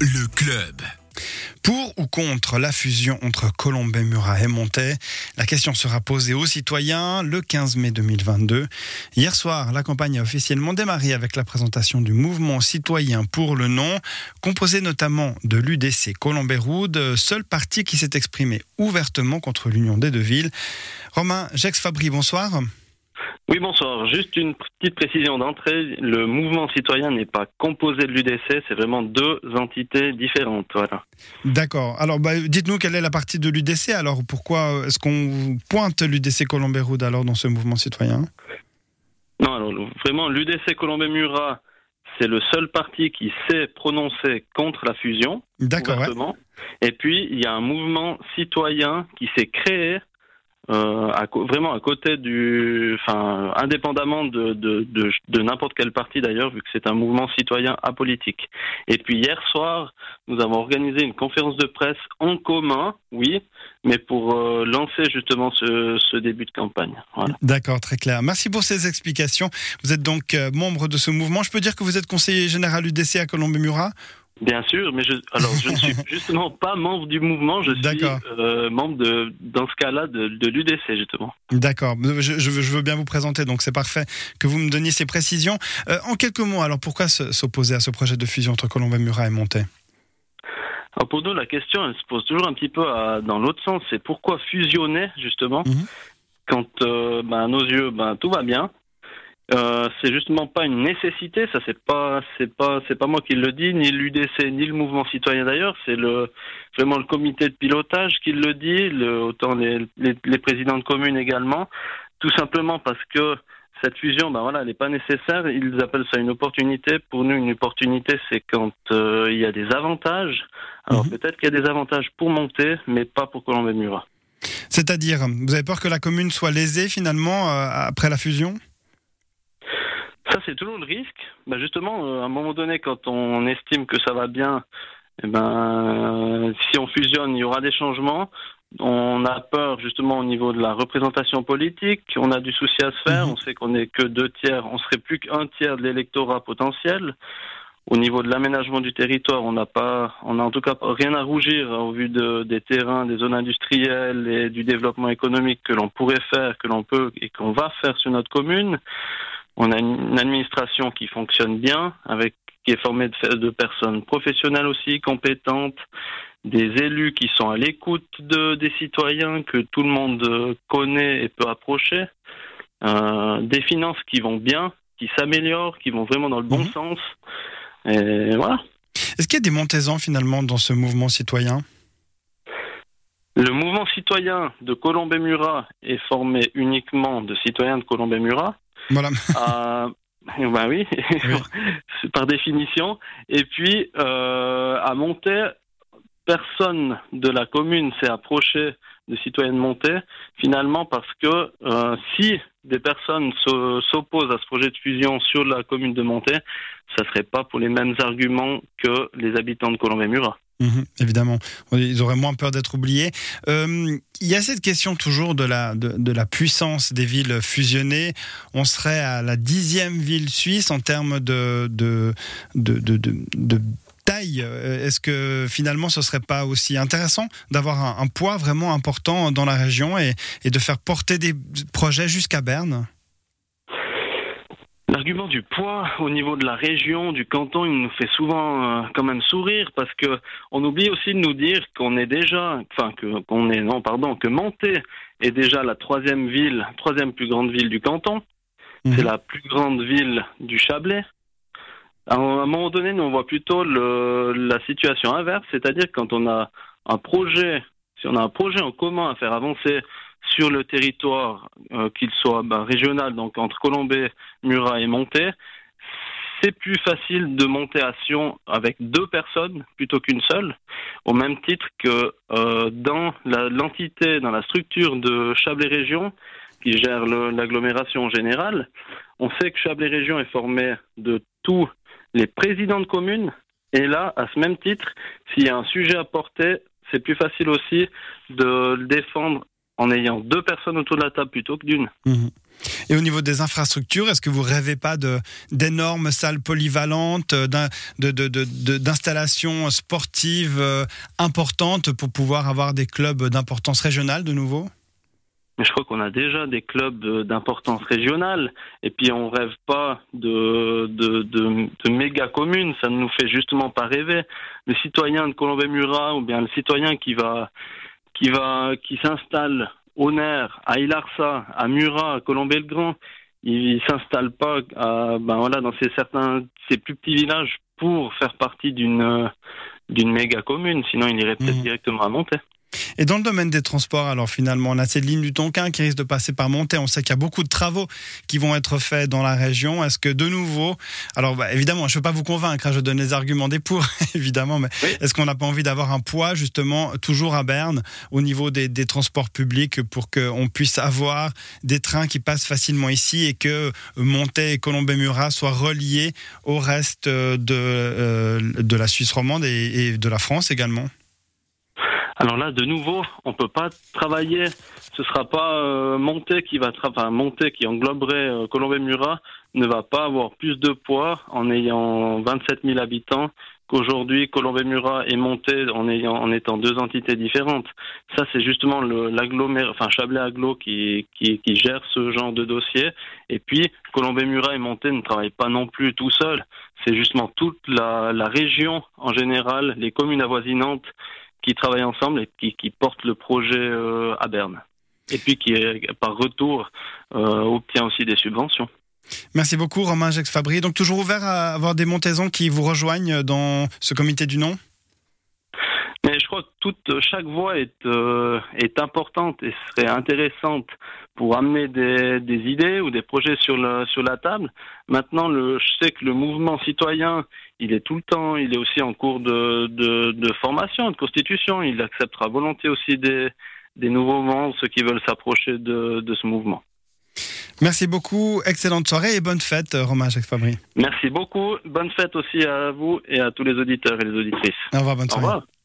Le club. Pour ou contre la fusion entre Colombey, Murat et Montet La question sera posée aux citoyens le 15 mai 2022. Hier soir, la campagne a officiellement démarré avec la présentation du mouvement citoyen pour le non, composé notamment de l'UDC Colombey-Roud, seul parti qui s'est exprimé ouvertement contre l'union des deux villes. Romain Jex-Fabry, bonsoir. Oui, bonsoir. Juste une petite précision d'entrée. Le mouvement citoyen n'est pas composé de l'UDC, c'est vraiment deux entités différentes. Voilà. D'accord. Alors, bah, dites-nous quelle est la partie de l'UDC. Alors, pourquoi est-ce qu'on pointe l'UDC Colombey-Roud alors dans ce mouvement citoyen? Non, alors vraiment, l'UDC Colombey-Murat, c'est le seul parti qui s'est prononcé contre la fusion. D'accord. ouais. Et puis, il y a un mouvement citoyen qui s'est créé euh, à vraiment à côté du, indépendamment de, n'importe quel parti d'ailleurs, vu que c'est un mouvement citoyen apolitique. Et puis hier soir, nous avons organisé une conférence de presse en commun, oui, mais pour euh, lancer justement ce, début de campagne. D'accord, très clair. Merci pour ces explications. Vous êtes donc euh, membre de ce mouvement. Je peux dire que vous êtes conseiller général UDC à Colombey-Murat? Bien sûr, mais je, alors je ne suis justement pas membre du mouvement, je suis euh, membre de, dans ce cas-là, de, de l'UDC justement. D'accord. Je, je veux- bien vous présenter, donc c'est parfait que vous me donniez ces précisions. Euh, en quelques mots, alors pourquoi se- s'opposer à ce projet de fusion entre Colombey-Murat et Montet Alors pour nous, la question, elle se pose toujours un petit peu à- dans l'autre sens. C'est pourquoi fusionner, justement, Mhm. quand, euh, ben, à nos yeux, ben, tout va bien. Euh, c'est justement pas une nécessité, ça c'est pas c'est pas c'est pas moi qui le dis, ni l'UDC ni le mouvement citoyen d'ailleurs, c'est le vraiment le comité de pilotage qui le dit, le, autant les, les, les présidents de communes également, tout simplement parce que cette fusion, ben voilà, elle n'est pas nécessaire. Ils appellent ça une opportunité. Pour nous, une opportunité, c'est quand euh, il y a des avantages. Alors Mhm. peut-être qu'il y a des avantages pour monter, mais pas pour Colombey-Murat. C'est-à-dire, vous avez peur que la commune soit lésée finalement euh, après la fusion? Ça, c'est toujours le risque. Ben justement, euh, à un moment donné, quand on estime que ça va bien, eh ben, euh, si on fusionne, il y aura des changements. On a peur justement au niveau de la représentation politique. On a du souci à se faire. Mhm. On sait qu'on n'est que deux tiers. On serait plus qu'un tiers de l'électorat potentiel. Au niveau de l'aménagement du territoire, on n'a pas, on a en tout cas rien à rougir au vu de, des terrains, des zones industrielles et du développement économique que l'on pourrait faire, que l'on peut et qu'on va faire sur notre commune. On a une administration qui fonctionne bien, avec qui est formée de, de personnes professionnelles aussi, compétentes, des élus qui sont à l'écoute de, des citoyens, que tout le monde euh, connaît et peut approcher, euh, des finances qui vont bien, qui s'améliorent, qui vont vraiment dans le bon Mhm. sens. Et voilà. Est-ce qu'il y a des Montaisans finalement dans ce mouvement citoyen? Le mouvement citoyen de Colombey-Murat est formé uniquement de citoyens de Colombey-Murat. Voilà. Euh, ben oui, par définition. Et puis, euh, à Monté, personne de la commune s'est approché de citoyens de Monté, finalement parce que euh, si des personnes se- s'opposent à ce projet de fusion sur la commune de Monté, ça serait pas pour les mêmes arguments que les habitants de Colombey-Murat. Mhm, évidemment, ils auraient moins peur d'être oubliés. Euh, il y a cette question toujours de la, de, la puissance des villes fusionnées. On serait à la dixième ville suisse en termes de, de, de, de, taille. Euh, Est-ce que finalement ce serait pas aussi intéressant d'avoir un, poids vraiment important dans la région et de faire porter des projets jusqu'à Berne? L'argument du poids au niveau de la région, du canton, il nous fait souvent euh, quand même sourire parce que on oublie aussi de nous dire qu'on est déjà, enfin que qu'on est non pardon, que Monté est déjà la troisième ville, troisième plus grande ville du canton. C'est Mhm. la plus grande ville du Chablais. À un moment donné, nous on voit plutôt le, la situation inverse, c'est-à-dire quand on a un projet, si on a un projet en commun à faire avancer sur le territoire, euh, qu'il soit ben, régional, donc entre Colombey, Murat et Monté, c'est plus facile de monter à Sion avec deux personnes plutôt qu'une seule, au même titre que euh, dans l'entité, dans la structure de Chablais Région, qui gère l'agglomération générale, on sait que Chablais Région est formé de tous les présidents de communes, et là, à ce même titre, s'il y a un sujet à porter, c'est plus facile aussi de le défendre en ayant deux personnes autour de la table plutôt que d'une. Et au niveau des infrastructures, est-ce que vous rêvez pas d'énormes salles polyvalentes, d'installations sportives euh, importantes pour pouvoir avoir des clubs d'importance régionale de nouveau? Je crois qu'on a déjà des clubs d'importance régionale. Et puis on rêve pas de, de, de, méga communes. Ça ne nous fait justement pas rêver. Le citoyen de Colombey-Murat ou bien le citoyen qui va qui va qui s'installe au Ner, à Ilarsa, à Murat, à Colombey-le-Grand, il, ne s'installe pas à, ben voilà, dans ces certains ces plus petits villages pour faire partie d'une d'une méga commune. Sinon, il irait peut-être mmh. directement à Monter. Et dans le domaine des transports, alors finalement, on a cette ligne du Tonkin qui risque de passer par Monté. On sait qu'il y a beaucoup de travaux qui vont être faits dans la région. Est-ce que de nouveau, alors bah, évidemment, je ne veux pas vous convaincre, hein, je donne les arguments des pour, évidemment, mais est-ce qu'on n'a pas envie d'avoir un poids justement toujours à Berne au niveau des, transports publics pour qu'on puisse avoir des trains qui passent facilement ici et que Monté et Colombey-Murat soient reliés au reste de, euh, de la Suisse romande et de la France également? Alors là, de nouveau, on peut pas travailler. Ce sera pas euh, Monté qui va, enfin Monté qui engloberait euh, Colombey-Murat ne va pas avoir plus de poids en ayant 27 000 habitants qu'aujourd'hui Colombey-Murat est monté en ayant en étant deux entités différentes. Ça c'est justement l'agglomération, enfin Chablais Aglo qui, qui, qui gère ce genre de dossier. Et puis Colombey-Murat et Monté ne travaillent pas non plus tout seuls. C'est justement toute la, la région en général, les communes avoisinantes qui travaillent ensemble et qui, portent le projet euh, à Berne. Et puis qui, par retour, euh, obtient aussi des subventions. Merci beaucoup, Romain Jacques Fabry. Donc, toujours ouvert à avoir des montaisons qui vous rejoignent dans ce comité du nom mais je crois que toute, chaque voix est, euh, est importante et serait intéressante pour amener des, des, idées ou des projets sur, la table. Maintenant, le, je sais que le mouvement citoyen, il est tout le temps, il est aussi en cours de, de, de formation, de constitution. Il acceptera volontiers aussi des, des nouveaux membres, ceux qui veulent s'approcher de, de ce mouvement. Merci beaucoup, excellente soirée et bonne fête, Romain Jacques Fabry. Merci beaucoup, bonne fête aussi à vous et à tous les auditeurs et les auditrices. Au revoir, bonne soirée. Au revoir.